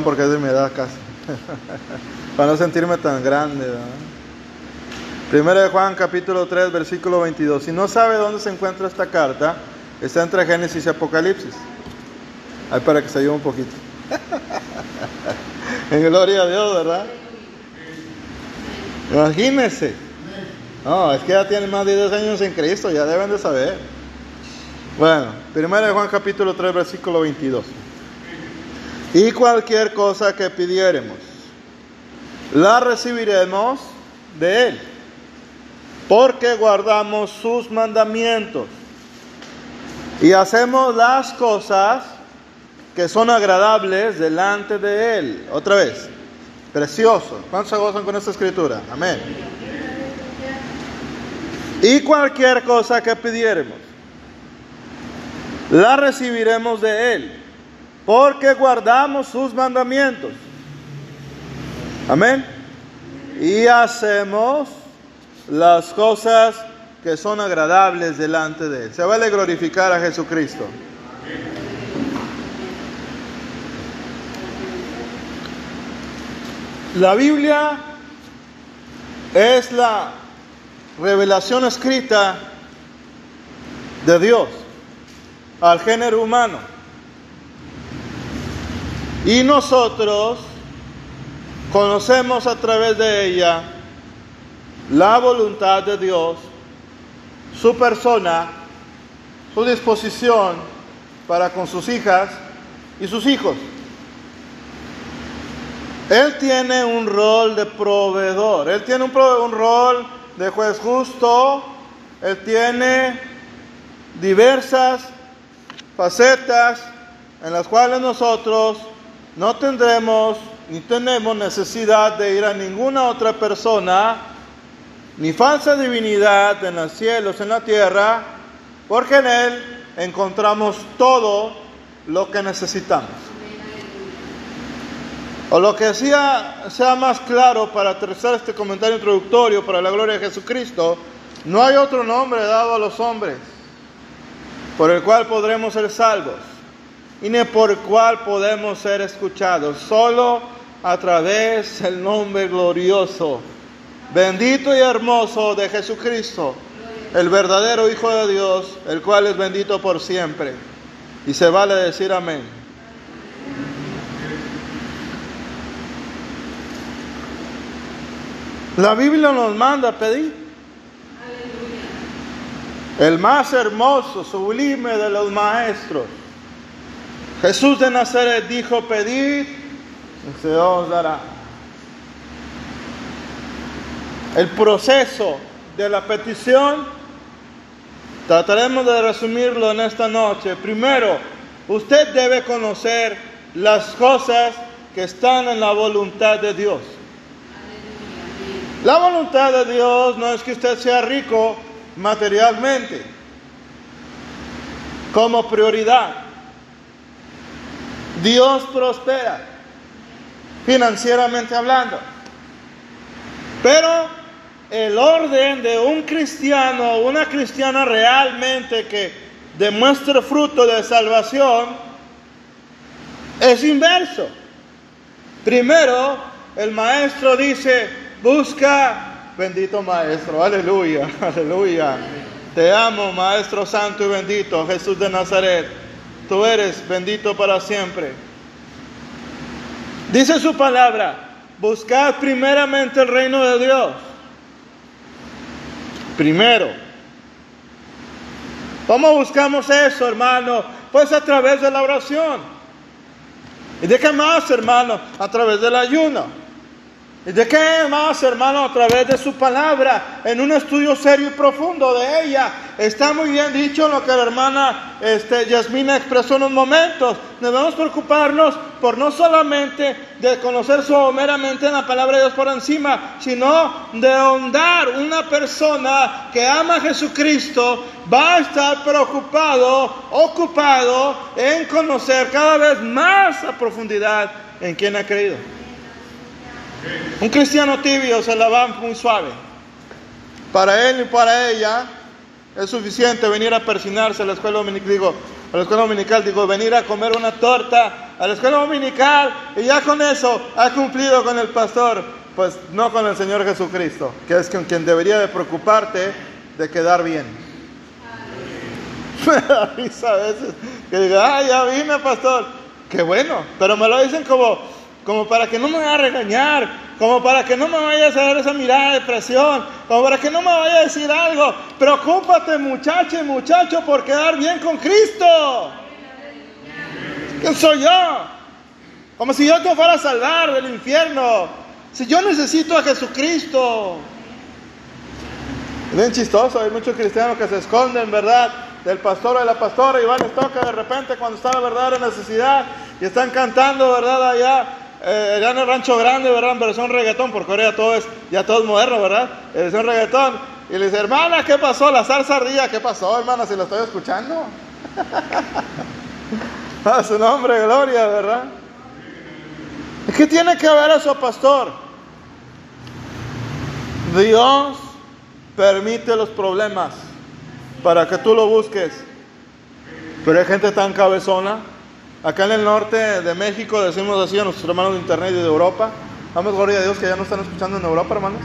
porque es de mi edad casi. Para no sentirme tan grande. ¿verdad? Primera de Juan capítulo 3 versículo 22. Si no sabe dónde se encuentra esta carta, está entre Génesis y Apocalipsis. Ahí para que se ayude un poquito. en gloria a Dios, ¿verdad? Imagínense. No, es que ya tienen más de 10 años en Cristo, ya deben de saber. Bueno, primera de Juan capítulo 3 versículo 22. Y cualquier cosa que pidiéremos, la recibiremos de Él, porque guardamos sus mandamientos y hacemos las cosas que son agradables delante de Él. Otra vez, precioso. ¿Cuántos gozan con esta escritura? Amén. Y cualquier cosa que pidiéremos, la recibiremos de Él, porque guardamos sus mandamientos. Amén. Y hacemos las cosas que son agradables delante de Él. Se vale glorificar a Jesucristo. La Biblia es la revelación escrita de Dios al género humano. Y nosotros conocemos a través de ella la voluntad de Dios, su persona, su disposición para con sus hijas y sus hijos. Él tiene un rol de proveedor, Él tiene un, rol de juez justo, Él tiene diversas facetas en las cuales nosotros no tendremos ni tenemos necesidad de ir a ninguna otra persona, ni falsa divinidad en los cielos, en la tierra, porque en Él encontramos todo lo que necesitamos. O lo que sea, sea más claro para aterrizar este comentario introductorio para la gloria de Jesucristo, no hay otro nombre dado a los hombres por el cual podremos ser salvos y ni por cual podemos ser escuchados, solo a través del nombre glorioso, bendito y hermoso de Jesucristo, el verdadero Hijo de Dios, el cual es bendito por siempre. Y se vale decir amén. La Biblia nos manda a pedir. El más hermoso, sublime de los maestros. Jesús de Nazaret dijo, pedid se os dará. El proceso de la petición trataremos de resumirlo en esta noche. Primero, usted debe conocer las cosas que están en la voluntad de Dios. La voluntad de Dios no es que usted sea rico materialmente como prioridad. Dios prospera financieramente hablando. Pero el orden de un cristiano una cristiana realmente que demuestre fruto de salvación es inverso. Primero, el maestro dice, busca, bendito maestro, aleluya, aleluya. Te amo, maestro santo y bendito, Jesús de Nazaret. Tú eres bendito para siempre. Dice su palabra, buscad primeramente el reino de Dios. Primero. ¿Cómo buscamos eso, hermano? Pues a través de la oración. ¿Y de qué más, hermano? A través del ayuno. ¿Y de qué más, hermano? A través de su palabra, en un estudio serio y profundo de ella. Está muy bien dicho lo que la hermana este, Yasmina expresó en un momentos. Debemos preocuparnos por no solamente de conocer meramente la palabra de Dios por encima, sino de ahondar una persona que ama a Jesucristo va a estar preocupado, ocupado en conocer cada vez más a profundidad en quien ha creído. Un cristiano tibio se la va muy suave. Para él y para ella es suficiente venir a persinarse a la escuela dominical, digo, a la escuela dominical, digo, venir a comer una torta a la escuela dominical y ya con eso ha cumplido con el pastor, pues no con el Señor Jesucristo, que es con quien debería de preocuparte de quedar bien. Me da risa a veces que diga, ah, ya vine, pastor. Qué bueno, pero me lo dicen como, como para que no me vaya a regañar, como para que no me vaya a hacer esa mirada de presión, como para que no me vaya a decir algo. Preocúpate, muchacho y muchacho, por quedar bien con Cristo. ¿Quién soy yo? Como si yo te fuera a salvar del infierno. Si yo necesito a Jesucristo. Es bien chistoso, hay muchos cristianos que se esconden, ¿verdad? Del pastor o de la pastora y van a toca de repente cuando está la verdadera necesidad y están cantando, ¿verdad? Allá, eh, allá en el rancho grande, ¿verdad? En versión reggaetón, porque ahora ya todo es, ya todo es moderno, ¿verdad? En versión reggaetón. Y le dice, hermana, ¿qué pasó? La salsa ardilla, ¿qué pasó, hermana? Si lo estoy escuchando. a su nombre, gloria, ¿verdad? ¿Qué tiene que ver eso, pastor? Dios permite los problemas para que tú lo busques. Pero hay gente tan cabezona. Acá en el norte de México decimos así a nuestros hermanos de internet y de Europa. Damos gloria a Dios que ya no están escuchando en Europa, hermanos.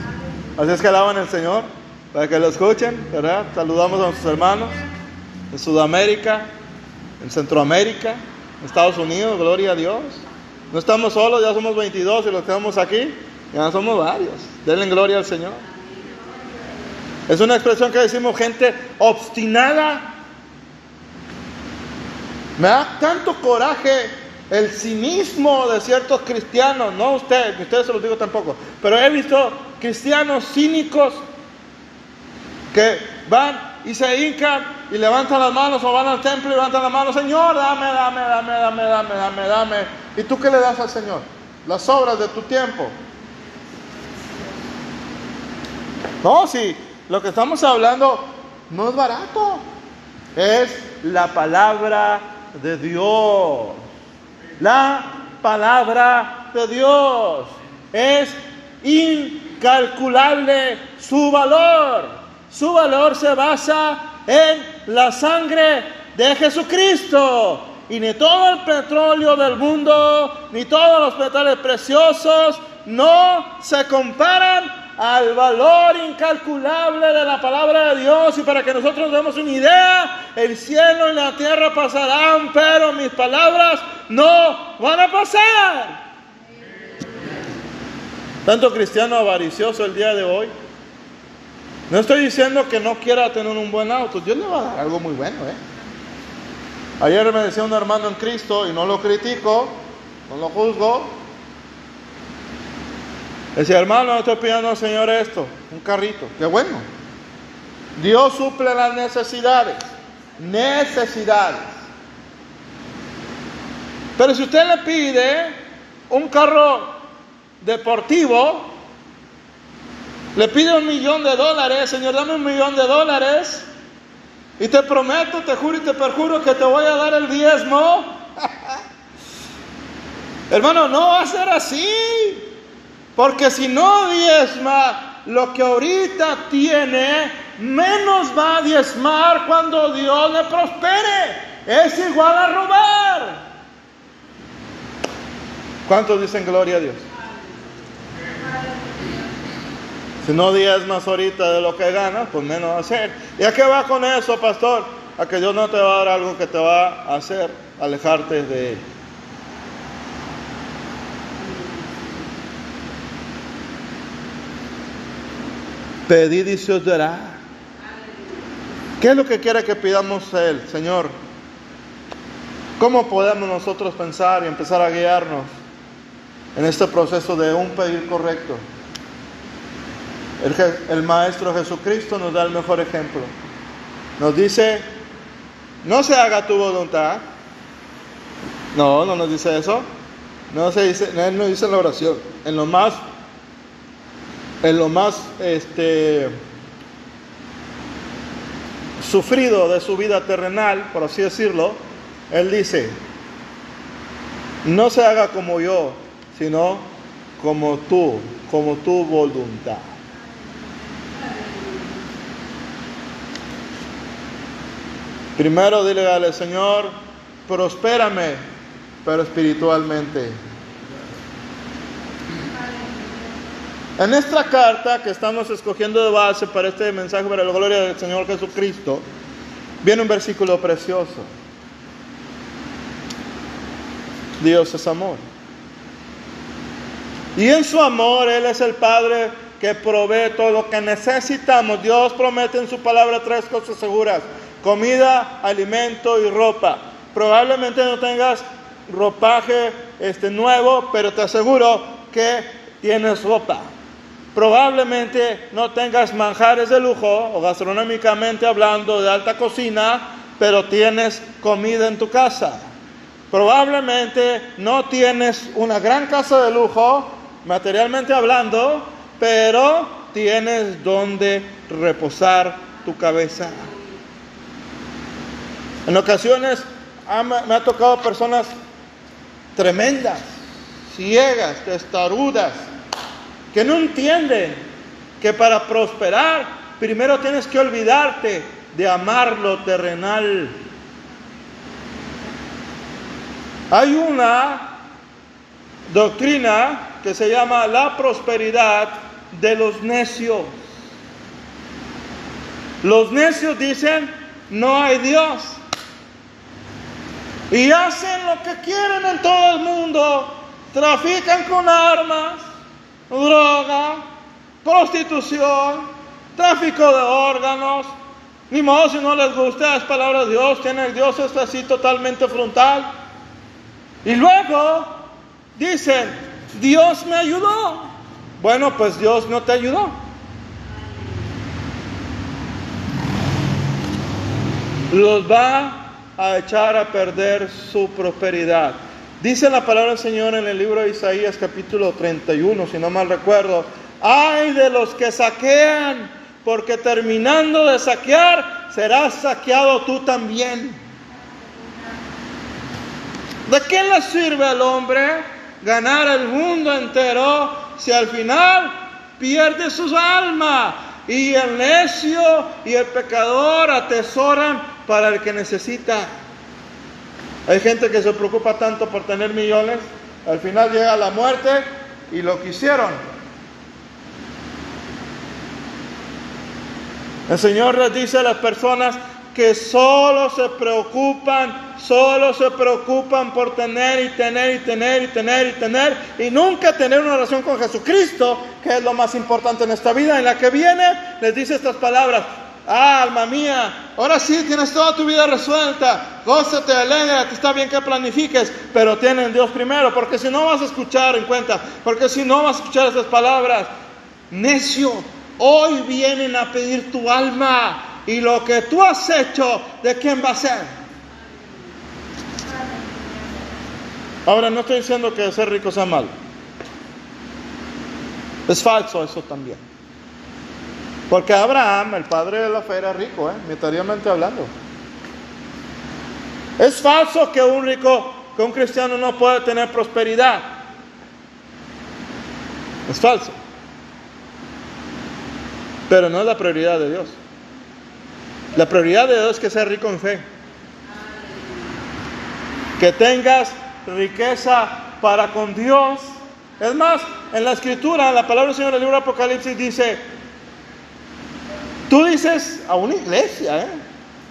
Así es que alaban al Señor para que lo escuchen, ¿verdad? Saludamos a nuestros hermanos en Sudamérica, en Centroamérica, en Estados Unidos, gloria a Dios. No estamos solos, ya somos 22 y los que estamos aquí, ya somos varios. Denle gloria al Señor. Es una expresión que decimos gente obstinada. Me da tanto coraje el cinismo de ciertos cristianos, no ustedes, ustedes se los digo tampoco, pero he visto cristianos cínicos que van y se hincan y levantan las manos o van al templo y levantan las manos, Señor, dame, dame, dame, dame, dame, dame, dame. ¿Y tú qué le das al Señor? Las obras de tu tiempo. No, si lo que estamos hablando no es barato, es la palabra de Dios. La palabra de Dios es incalculable su valor. Su valor se basa en la sangre de Jesucristo. Y ni todo el petróleo del mundo, ni todos los metales preciosos, no se comparan al valor incalculable de la palabra de Dios. Y para que nosotros demos una idea, el cielo y la tierra pasarán, pero mis palabras no van a pasar. Tanto cristiano avaricioso el día de hoy. No estoy diciendo que no quiera tener un buen auto. Dios le va a dar algo muy bueno, ¿eh? Ayer me decía un hermano en Cristo, y no lo critico, no lo juzgo. Decía, hermano, estoy pidiendo al Señor esto, un carrito. Qué bueno. Dios suple las necesidades. Necesidades. Pero si usted le pide un carro deportivo, le pide un millón de dólares, Señor, dame un millón de dólares. Y te prometo, te juro y te perjuro que te voy a dar el diezmo. Hermano, no va a ser así. Porque si no diezma lo que ahorita tiene, menos va a diezmar cuando Dios le prospere. Es igual a robar. ¿Cuántos dicen gloria a Dios? Si no diezmas ahorita de lo que ganas, pues menos va a ser. ¿Y a qué va con eso, pastor? A que Dios no te va a dar algo que te va a hacer alejarte de Él. Pedid y se os dará. ¿Qué es lo que quiere que pidamos a Él, Señor? ¿Cómo podemos nosotros pensar y empezar a guiarnos en este proceso de un pedir correcto? El, Maestro Jesucristo nos da el mejor ejemplo. Nos dice, no se haga tu voluntad. No, no nos dice eso. No se dice, él nos dice la oración. En lo más, en lo más, este, sufrido de su vida terrenal, por así decirlo, él dice, no se haga como yo, sino como tú, como tu voluntad. Primero dile al Señor, prospérame pero espiritualmente. En esta carta que estamos escogiendo de base para este mensaje para la gloria del Señor Jesucristo, viene un versículo precioso. Dios es amor. Y en su amor Él es el Padre que provee todo lo que necesitamos. Dios promete en su palabra tres cosas seguras. Comida, alimento y ropa. Probablemente no tengas ropaje este, nuevo, pero te aseguro que tienes ropa. Probablemente no tengas manjares de lujo o gastronómicamente hablando de alta cocina, pero tienes comida en tu casa. Probablemente no tienes una gran casa de lujo, materialmente hablando, pero tienes donde reposar tu cabeza. En ocasiones me ha tocado personas tremendas, ciegas, testarudas, que no entienden que para prosperar primero tienes que olvidarte de amar lo terrenal. Hay una doctrina que se llama la prosperidad de los necios. Los necios dicen, no hay Dios. Y hacen lo que quieren en todo el mundo. Trafican con armas, droga, prostitución, tráfico de órganos. Ni modo si no les gusta las palabras de Dios, tiene Dios es así totalmente frontal. Y luego dicen, Dios me ayudó. Bueno, pues Dios no te ayudó. Los va a echar a perder su prosperidad. Dice la palabra del Señor en el libro de Isaías capítulo 31, si no mal recuerdo, ay de los que saquean, porque terminando de saquear, serás saqueado tú también. ¿De qué le sirve al hombre ganar el mundo entero si al final pierde su alma? Y el necio y el pecador atesoran para el que necesita. Hay gente que se preocupa tanto por tener millones, al final llega la muerte y lo quisieron. El Señor les dice a las personas que solo se preocupan, solo se preocupan por tener y tener y tener y tener y tener y nunca tener una relación con Jesucristo, que es lo más importante en esta vida, en la que viene, les dice estas palabras, Ah, alma mía, ahora sí tienes toda tu vida resuelta. Gózate, alegra, que está bien que planifiques, pero tienen Dios primero, porque si no vas a escuchar en cuenta, porque si no vas a escuchar esas palabras, necio, hoy vienen a pedir tu alma y lo que tú has hecho, ¿de quién va a ser? Ahora no estoy diciendo que ser rico sea mal. Es falso eso también. Porque Abraham, el padre de la fe, era rico, ¿eh? hablando. Es falso que un rico, que un cristiano no puede tener prosperidad. Es falso. Pero no es la prioridad de Dios. La prioridad de Dios es que seas rico en fe. Que tengas riqueza para con Dios. Es más, en la escritura, la palabra del Señor en el libro de Apocalipsis dice, Tú dices a una iglesia, ¿eh?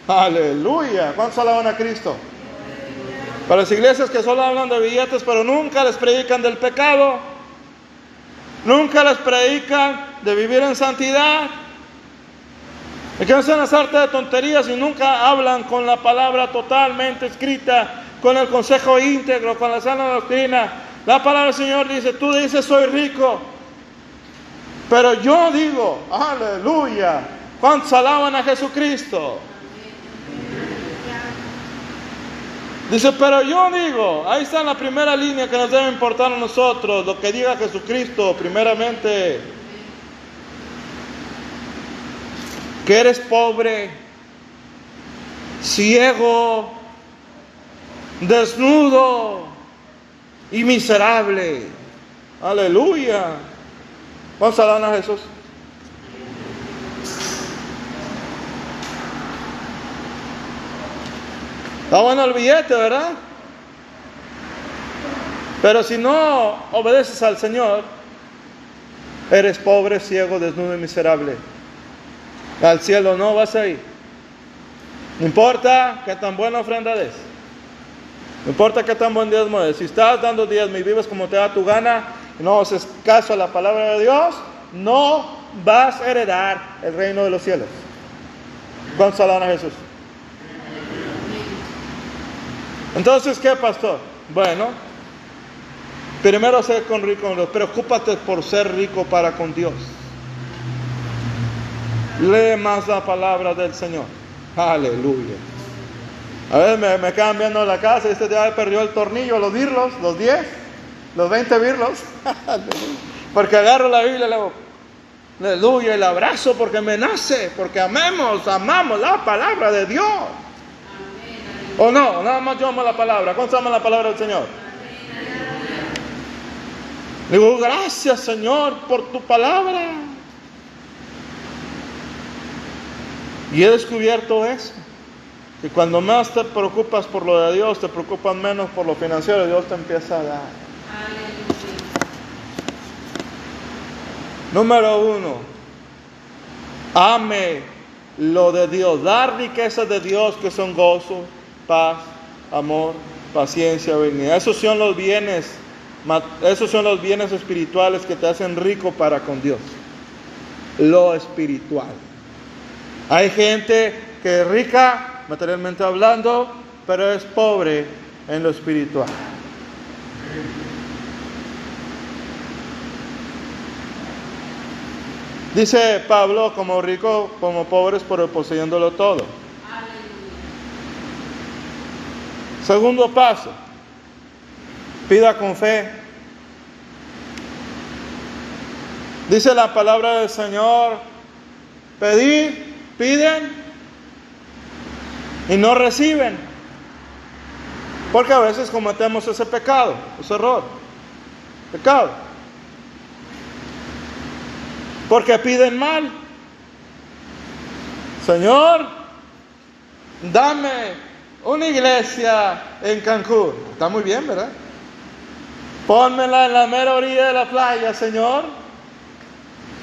Aleluya. ¿Cuántos alaban a Cristo? Para las iglesias que solo hablan de billetes, pero nunca les predican del pecado. Nunca les predican de vivir en santidad. Y que no sean las artes de tonterías y nunca hablan con la palabra totalmente escrita, con el consejo íntegro, con la sana doctrina. La palabra del Señor dice, tú dices soy rico, pero yo digo, aleluya, ¿Cuántos alaban a Jesucristo? Dice, pero yo digo, ahí está la primera línea que nos debe importar a nosotros, lo que diga Jesucristo, primeramente, que eres pobre, ciego, desnudo y miserable. Aleluya. Vamos a a Jesús. Está bueno el billete, ¿verdad? Pero si no obedeces al Señor, eres pobre, ciego, desnudo y miserable. Al cielo no vas a ir. No importa qué tan buena ofrenda des. No importa qué tan buen diezmo es. Si estás dando diezmo y vives como te da tu gana y no haces caso a la palabra de Dios, no vas a heredar el reino de los cielos. ¿Cuántos a Jesús? Entonces, ¿qué, pastor? Bueno, primero ser con rico, preocúpate por ser rico para con Dios. Lee más la palabra del Señor. Aleluya. A ver, me, me quedan viendo la casa y este ya perdió el tornillo, los birlos, los 10, los 20 birlos. porque agarro la Biblia y le digo, aleluya, el abrazo porque me nace, porque amemos, amamos la palabra de Dios. ¿O no? Nada más yo amo la palabra. ¿Cuántos aman la palabra del Señor? Digo, gracias Señor por tu palabra. Y he descubierto eso. Que cuando más te preocupas por lo de Dios, te preocupas menos por lo financiero, Dios te empieza a dar. Número uno, ame lo de Dios, dar riquezas de Dios que son gozo, paz, amor, paciencia, benignidad. Esos son los bienes, esos son los bienes espirituales que te hacen rico para con Dios. Lo espiritual. Hay gente que es rica materialmente hablando, pero es pobre en lo espiritual. Dice Pablo, como rico, como pobres, pero poseyéndolo todo. Segundo paso, pida con fe. Dice la palabra del Señor, pedir, piden y no reciben. Porque a veces cometemos ese pecado, ese error. Pecado. Porque piden mal. Señor, dame una iglesia en Cancún. Está muy bien, ¿verdad? Pónmela en la mera orilla de la playa, Señor.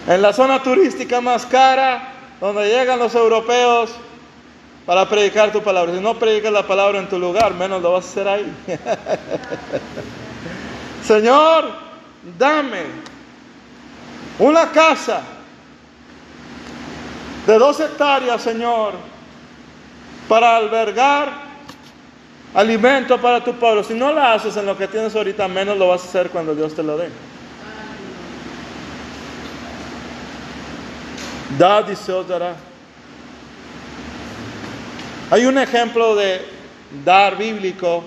En la zona turística más cara, donde llegan los europeos para predicar tu palabra. Si no predicas la palabra en tu lugar, menos lo vas a hacer ahí. Señor, dame una casa de dos hectáreas, Señor, para albergar alimento para tu pueblo. Si no la haces en lo que tienes ahorita, menos lo vas a hacer cuando Dios te lo dé. Da y se dará. Hay un ejemplo de dar bíblico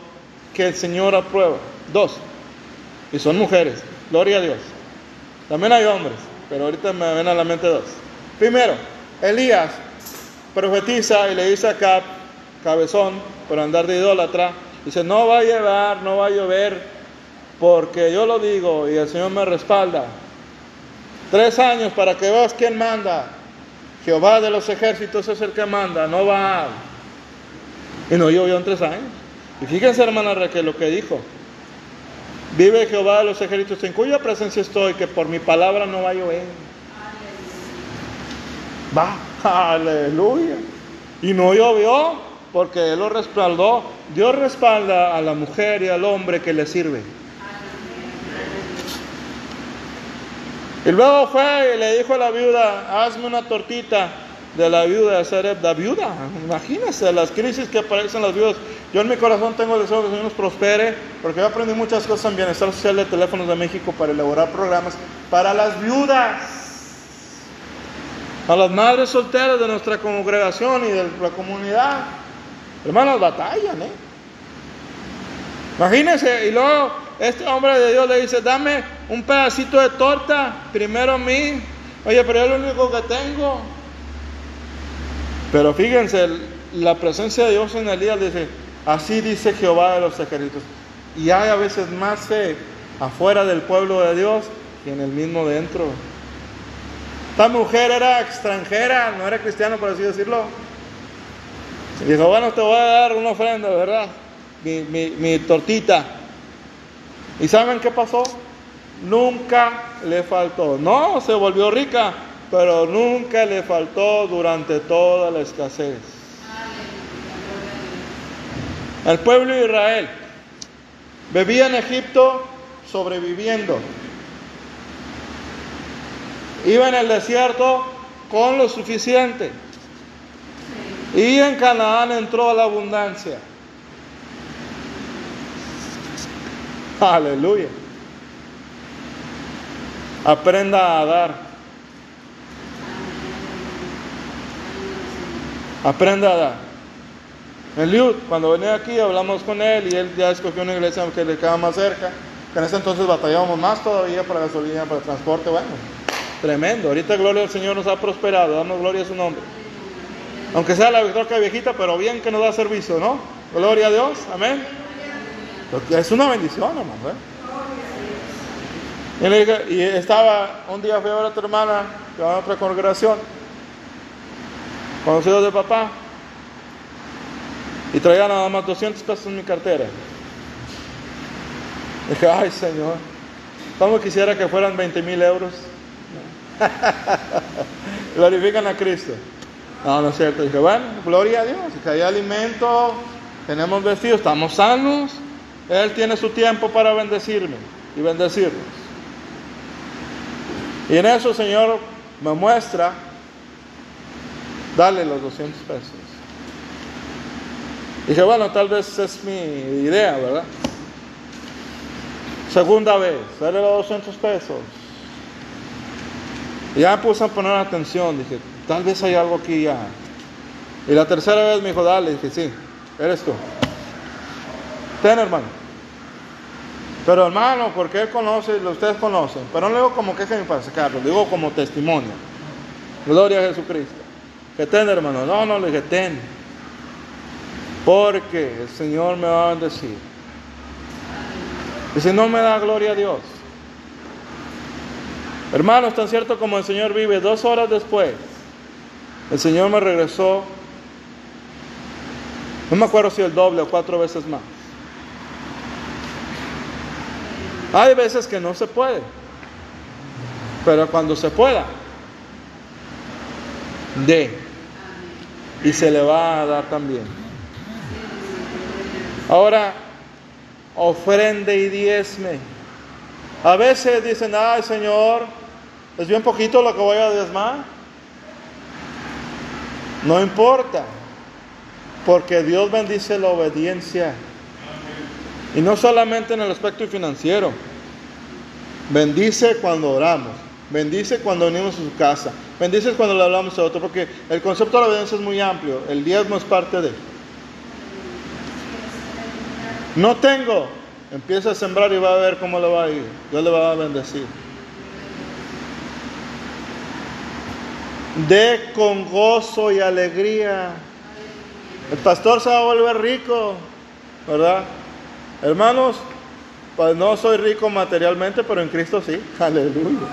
que el Señor aprueba. Dos. Y son mujeres. Gloria a Dios. También hay hombres, pero ahorita me ven a la mente dos. Primero, Elías profetiza y le dice a Cap, cabezón, por andar de idólatra, dice, no va a llevar, no va a llover, porque yo lo digo y el Señor me respalda. Tres años para que veas quién manda. Jehová de los ejércitos es el que manda, no va. Y no llovió en tres años. Y fíjense, hermana Raquel, lo que dijo. Vive Jehová de los ejércitos en cuya presencia estoy, que por mi palabra no va a llover. Va, aleluya. Y no llovió porque Él lo respaldó. Dios respalda a la mujer y al hombre que le sirve. Y luego fue y le dijo a la viuda, hazme una tortita de la viuda de Serep, la viuda, imagínense las crisis que aparecen las viudas. Yo en mi corazón tengo el deseo que el Señor nos prospere, porque yo aprendí muchas cosas en Bienestar Social de Teléfonos de México para elaborar programas para las viudas, a las madres solteras de nuestra congregación y de la comunidad. Hermanos, batallan, ¿eh? Imagínense, y luego este hombre de Dios le dice, dame un pedacito de torta, primero a mí. Oye, pero es lo único que tengo. Pero fíjense, la presencia de Dios en el día dice, así dice Jehová de los ejércitos. Y hay a veces más fe afuera del pueblo de Dios que en el mismo dentro. Esta mujer era extranjera, no era cristiana por así decirlo. Dijo, bueno, te voy a dar una ofrenda, ¿verdad? Mi, mi, tortita. ¿Y saben qué pasó? Nunca le faltó. No, se volvió rica, pero nunca le faltó durante toda la escasez. El pueblo de Israel bebía en Egipto sobreviviendo. Iba en el desierto con lo suficiente. Y en Canaán entró la abundancia. Aleluya. Aprenda a dar. Aprenda a dar. Eliud, cuando venía aquí hablamos con él y él ya escogió una iglesia que le quedaba más cerca. Que en ese entonces batallábamos más todavía para gasolina, para transporte. Bueno, tremendo. Ahorita gloria al Señor nos ha prosperado. Damos gloria a su nombre. Aunque sea la victoria viejita, pero bien que nos da servicio, ¿no? Gloria a Dios. Amén. Es una bendición, hermano. ¿eh? Y, estaba, un día fui a ver a tu hermana, que va a otra congregación, conocidos de papá, y traía nada más 200 pesos en mi cartera. Dije, ay Señor, ¿cómo quisiera que fueran 20 mil euros? Glorifican a Cristo. No, no es cierto. Dije, bueno, gloria a Dios. Que hay alimento, tenemos vestidos, estamos sanos. Él tiene su tiempo para bendecirme y bendecirnos. Y en eso, Señor, me muestra, dale los 200 pesos. Dije, bueno, tal vez es mi idea, ¿verdad? Segunda vez, dale los 200 pesos. Y ya me puse a poner atención, dije, tal vez hay algo aquí ya. Y la tercera vez me dijo, dale, dije, sí, eres tú. Ten, hermano. Pero hermano, porque él conoce, ustedes conocen. Pero no le digo como que es mi para sacarlo, digo como testimonio. Gloria a Jesucristo. Que ten, hermano. No, no, le dije, ten. Porque el Señor me va a bendecir. Y si no me da gloria a Dios. Hermanos, tan cierto como el Señor vive, dos horas después, el Señor me regresó, no me acuerdo si el doble o cuatro veces más. Hay veces que no se puede, pero cuando se pueda, dé. Y se le va a dar también. Ahora, ofrende y diezme. A veces dicen, ay Señor, es bien poquito lo que voy a diezmar. No importa, porque Dios bendice la obediencia. Y no solamente en el aspecto financiero. Bendice cuando oramos. Bendice cuando venimos a su casa. Bendice cuando le hablamos a otro. Porque el concepto de la obediencia es muy amplio. El diezmo es parte de. No tengo. Empieza a sembrar y va a ver cómo le va a ir. Dios le va a bendecir. De con gozo y alegría. El pastor se va a volver rico, ¿verdad? Hermanos, pues no soy rico materialmente, pero en Cristo sí. Aleluya.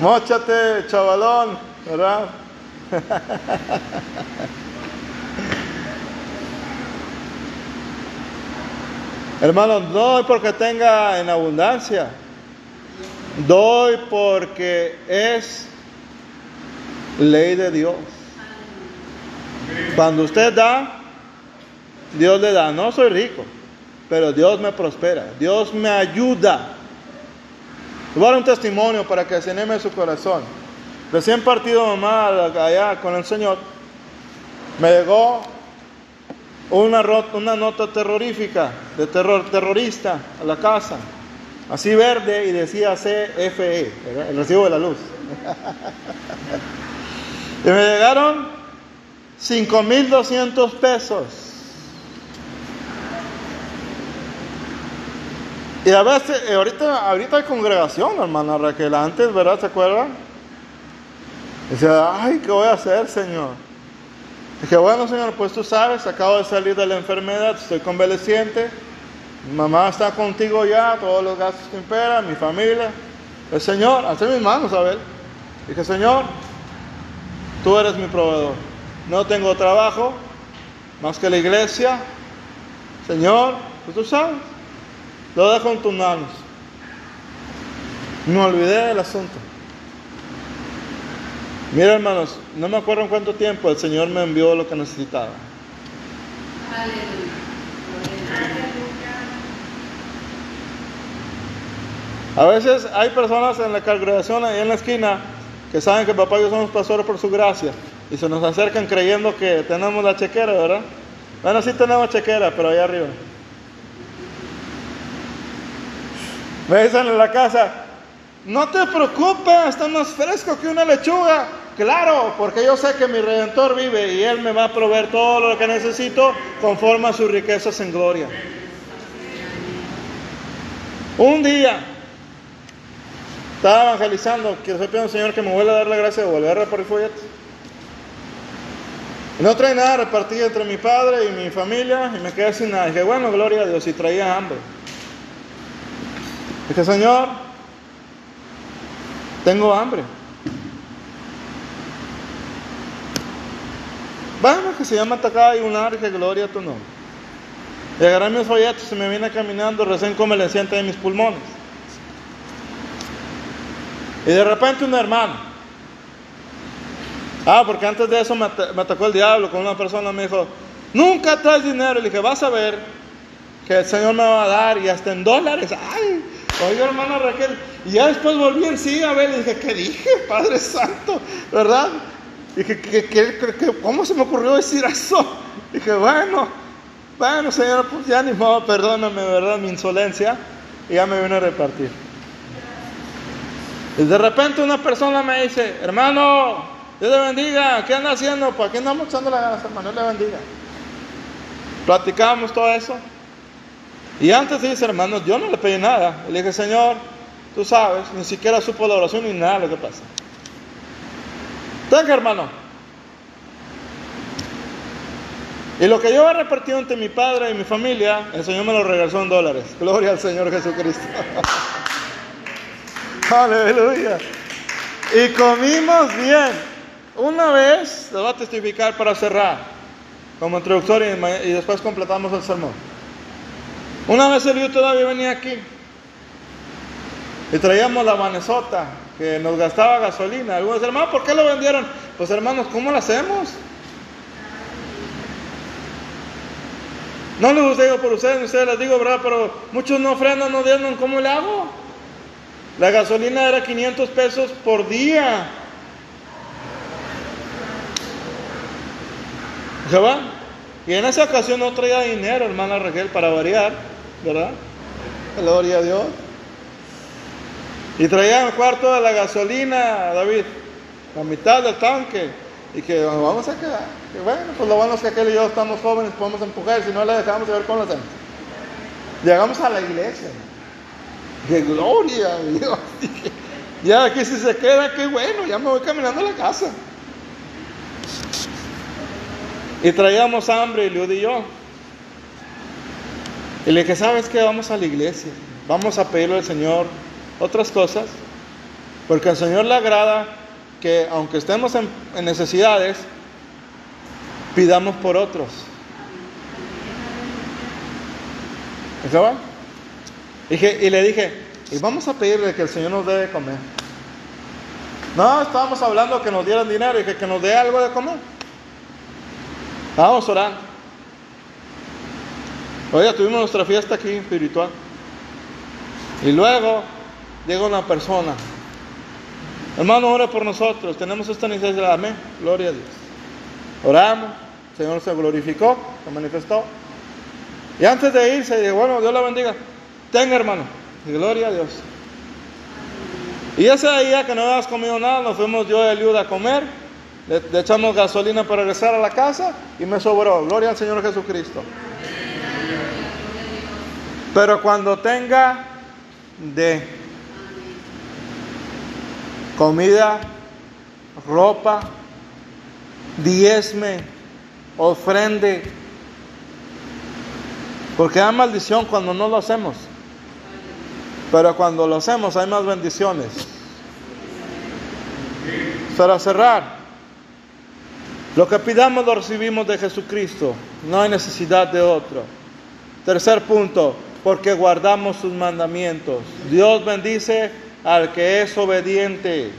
Móchate, chavalón, ¿verdad? Hermanos, no doy porque tenga en abundancia. Doy porque es ley de Dios. Cuando usted da, Dios le da. No soy rico, pero Dios me prospera. Dios me ayuda. Voy a un testimonio para que se anime su corazón. Recién partido mamá allá con el Señor, me llegó una, una nota terrorífica, de terror, terrorista a la casa, así verde y decía CFE, el recibo de la luz. y me llegaron 5.200 pesos. Y a veces, eh, ahorita, ahorita hay congregación, hermana Raquel, antes, ¿verdad? ¿Se acuerdan? Dice, ay, ¿qué voy a hacer, Señor? Dije, bueno, Señor, pues tú sabes, acabo de salir de la enfermedad, estoy convaleciente, mamá está contigo ya, todos los gastos que imperan, mi familia. El Señor, hace mis manos a ver. Dije, Señor, tú eres mi proveedor. No tengo trabajo más que la iglesia. Señor, pues tú sabes. Lo dejo en tus manos. Me olvidé del asunto. Mira, hermanos, no me acuerdo en cuánto tiempo el Señor me envió lo que necesitaba. A veces hay personas en la congregación ahí en la esquina que saben que papá y yo somos pastores por su gracia y se nos acercan creyendo que tenemos la chequera, ¿verdad? Bueno, sí tenemos chequera, pero allá arriba. Me dicen en la casa, no te preocupes, está más fresco que una lechuga. Claro, porque yo sé que mi redentor vive y Él me va a proveer todo lo que necesito conforme a sus riquezas en gloria. Un día estaba evangelizando, quiero ser al Señor que me vuelva a dar la gracia de volver a repartir folletos. No trae nada, repartí entre mi padre y mi familia y me quedé sin nada. Dije, bueno, gloria a Dios, y traía hambre. Dije, Señor, tengo hambre. Bueno, que se llama atacada y una dije, gloria a tu nombre. Y agarré mis folletos y me vine caminando recién convaleciente de mis pulmones. Y de repente un hermano Ah, porque antes de eso me, atacó el diablo con una persona, me dijo, nunca traes dinero. Y le dije, vas a ver que el Señor me va a dar y hasta en dólares. Ay, oye hermana Raquel. Y ya después volví en sí a ver y dije, ¿qué dije? Padre Santo, ¿verdad? Dije, ¿qué, cómo se me ocurrió decir eso? Dije, bueno, bueno, Señor, pues ya ni modo, perdóname, ¿verdad? Mi insolencia. Y ya me vine a repartir. Y de repente una persona me dice, hermano, Dios le bendiga. ¿Qué anda haciendo? ¿Para qué andamos echando la ganas, hermano? Dios le bendiga. Platicábamos todo eso. Y antes dice, hermano, yo no le pedí nada. Le dije, Señor, tú sabes, ni siquiera supo la oración ni nada lo que pasa. Tenga, hermano. Y lo que yo he repartido entre mi padre y mi familia, el Señor me lo regresó en dólares. Gloria al Señor Jesucristo. Aleluya. Y comimos bien. Una vez, lo voy a testificar para cerrar, como introductorio y, después completamos el sermón. Una vez el yo todavía venía aquí y traíamos la vanesota que nos gastaba gasolina. Algunos hermanos, ¿por qué lo vendieron? Pues hermanos, ¿cómo lo hacemos? No les digo por ustedes, ustedes les digo, ¿verdad? Pero muchos no frenan, no dieron, ¿cómo le hago? La gasolina era 500 pesos por día. va. Y en esa ocasión no traía dinero, hermana Raquel, para variar, ¿verdad? Gloria a Dios. Y traía un cuarto de la gasolina, David, la mitad del tanque. Y que vamos a quedar. Y bueno, pues lo bueno es que aquel y yo estamos jóvenes, podemos empujar, si no le dejamos de ver cómo lo hacemos. Llegamos a la iglesia. ¡Qué gloria a Dios! ya aquí si se queda, qué bueno, ya me voy caminando a la casa. Y traíamos hambre, Liud y yo. Y le dije, ¿sabes qué? Vamos a la iglesia. Vamos a pedirle al Señor otras cosas. Porque al Señor le agrada que aunque estemos en, necesidades, pidamos por otros. Y le dije, y vamos a pedirle que el Señor nos dé de comer. No, estábamos hablando que nos dieran dinero y que, que nos dé algo de comer. Vamos a orar. Oiga, tuvimos nuestra fiesta aquí espiritual. Y luego llega una persona. Hermano, ora por nosotros. Tenemos esta necesidad. Amén. Gloria a Dios. Oramos. El Señor se glorificó, se manifestó. Y antes de irse, dijo, bueno, Dios la bendiga. Tenga, hermano. Gloria a Dios. Y ese día que no habíamos comido nada, nos fuimos yo y Eliuda a comer le, echamos gasolina para regresar a la casa y me sobró. Gloria al Señor Jesucristo. Pero cuando tenga de comida, ropa, diezme, ofrende, porque hay maldición cuando no lo hacemos. Pero cuando lo hacemos hay más bendiciones. Para cerrar, lo que pidamos lo recibimos de Jesucristo. No hay necesidad de otro. Tercer punto. porque guardamos sus mandamientos. Dios bendice al que es obediente.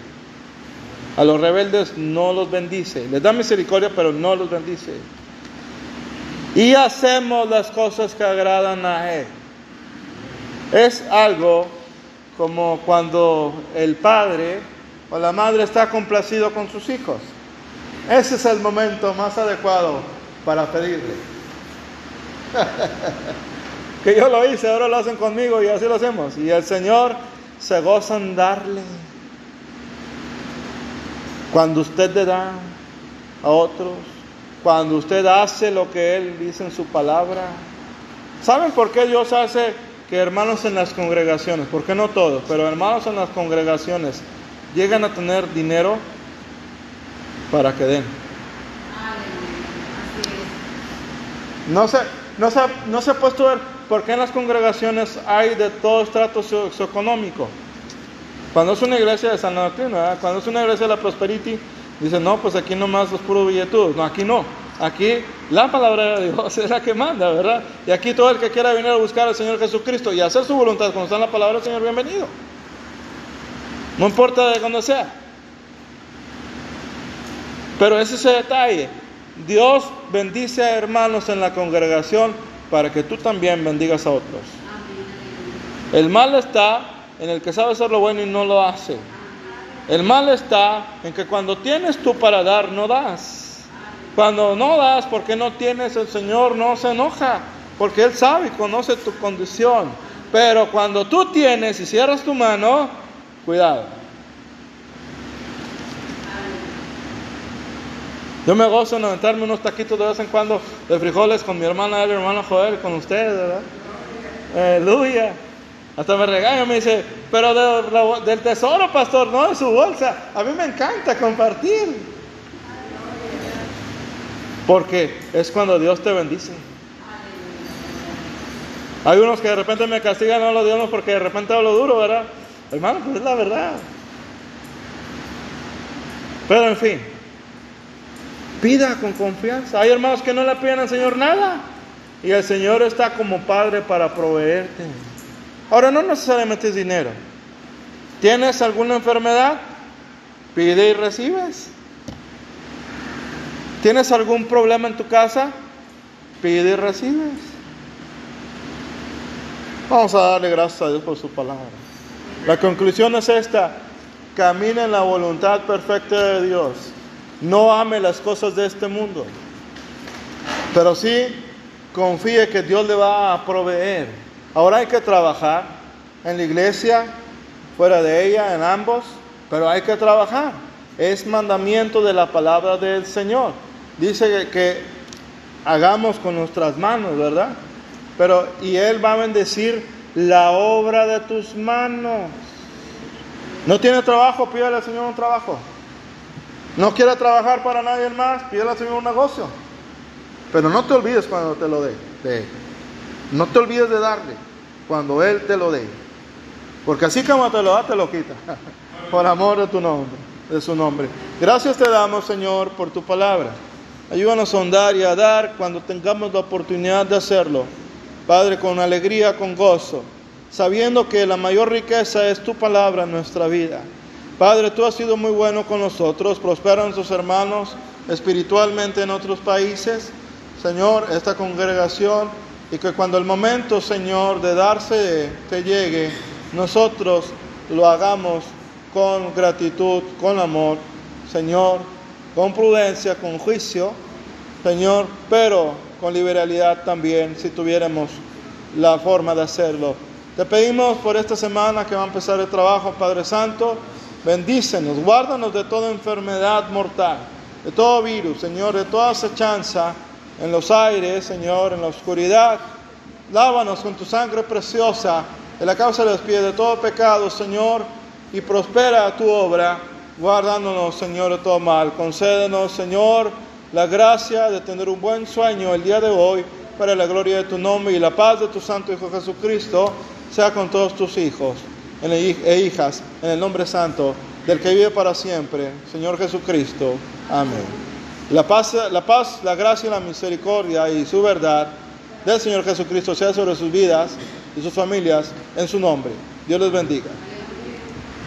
A los rebeldes no los bendice. Les da misericordia, pero no los bendice. Y hacemos las cosas que agradan a Él. Es algo como cuando el padre o la madre está complacido con sus hijos. Ese es el momento más adecuado para pedirle. que yo lo hice, ahora lo hacen conmigo y así lo hacemos. Y el Señor se goza en darle. Cuando usted le da a otros, cuando usted hace lo que Él dice en su palabra. ¿Saben por qué Dios hace que hermanos en las congregaciones, porque no todos, pero hermanos en las congregaciones llegan a tener dinero para que den? No se, no, se, no se ha puesto a ver por qué en las congregaciones hay de todo estrato socioeconómico. Cuando es una iglesia de San Martín, cuando es una iglesia de la Prosperity, dicen, no, pues aquí nomás los puros billetudos. No, aquí no. Aquí la palabra de Dios es la que manda, ¿verdad? Y aquí todo el que quiera venir a buscar al Señor Jesucristo y hacer su voluntad cuando está en la palabra del Señor, bienvenido. No importa de cuándo sea. Pero ese es el detalle. Dios bendice a hermanos en la congregación para que tú también bendigas a otros. El mal está en el que sabe hacer lo bueno y no lo hace. El mal está en que cuando tienes tú para dar, no das. Cuando no das porque no tienes, el Señor no se enoja, porque Él sabe y conoce tu condición. Pero cuando tú tienes y cierras tu mano, cuidado. Yo me gozo en aventarme unos taquitos de vez en cuando de frijoles con mi hermana, el hermano Joel, con ustedes, ¿verdad? Aleluya. Hasta me regaña, me dice, pero del tesoro, pastor, no de su bolsa. A mí me encanta compartir. Porque es cuando Dios te bendice. Hay unos que de repente me castigan, no lo dios porque de repente hablo duro, ¿verdad? Hermano, pues es la verdad. Pero en fin, pida con confianza. Hay hermanos que no le piden al Señor nada. Y el Señor está como Padre para proveerte. Ahora no necesariamente es dinero. ¿Tienes alguna enfermedad? Pide y recibes. ¿Tienes algún problema en tu casa? Pide y recibes. Vamos a darle gracias a Dios por su palabra. La conclusión es esta. Camina en la voluntad perfecta de Dios. No ame las cosas de este mundo. Pero sí confíe que Dios le va a proveer. Ahora hay que trabajar en la iglesia, fuera de ella, en ambos, pero hay que trabajar. Es mandamiento de la palabra del Señor dice que hagamos con nuestras manos, ¿verdad? Pero, y Él va a bendecir la obra de tus manos. ¿No tiene trabajo? Pídele al Señor un trabajo. ¿No quiere trabajar para nadie más? Pídele al Señor un negocio. Pero no te olvides cuando te lo dé. No te olvides de darle cuando Él te lo dé. Porque así como te lo da, te lo quita. Por amor de tu nombre, de su nombre. Gracias te damos, Señor, por tu palabra. Ayúdanos a sondar y a dar cuando tengamos la oportunidad de hacerlo. Padre, con alegría, con gozo, sabiendo que la mayor riqueza es tu palabra en nuestra vida. Padre, tú has sido muy bueno con nosotros. Prospera a nuestros hermanos espiritualmente en otros países. Señor, esta congregación y que cuando el momento, Señor, de darse te llegue, nosotros lo hagamos con gratitud, con amor. Señor, con prudencia, con juicio, Señor, pero con liberalidad también, si tuviéramos la forma de hacerlo. Te pedimos por esta semana que va a empezar el trabajo, Padre Santo, bendícenos, guárdanos de toda enfermedad mortal, de todo virus, Señor, de toda acechanza en los aires, Señor, en la oscuridad. Lávanos con tu sangre preciosa de la causa de los pies de todo pecado, Señor, y prospera tu obra guardándonos, Señor, de todo mal. Concédenos, Señor, la gracia de tener un buen sueño el día de hoy para la gloria de tu nombre y la paz de tu Santo Hijo Jesucristo sea con todos tus hijos e hijas en el nombre santo del que vive para siempre, Señor Jesucristo. Amén. La paz, la paz, la gracia y la misericordia y su verdad del Señor Jesucristo sea sobre sus vidas y sus familias en su nombre. Dios les bendiga.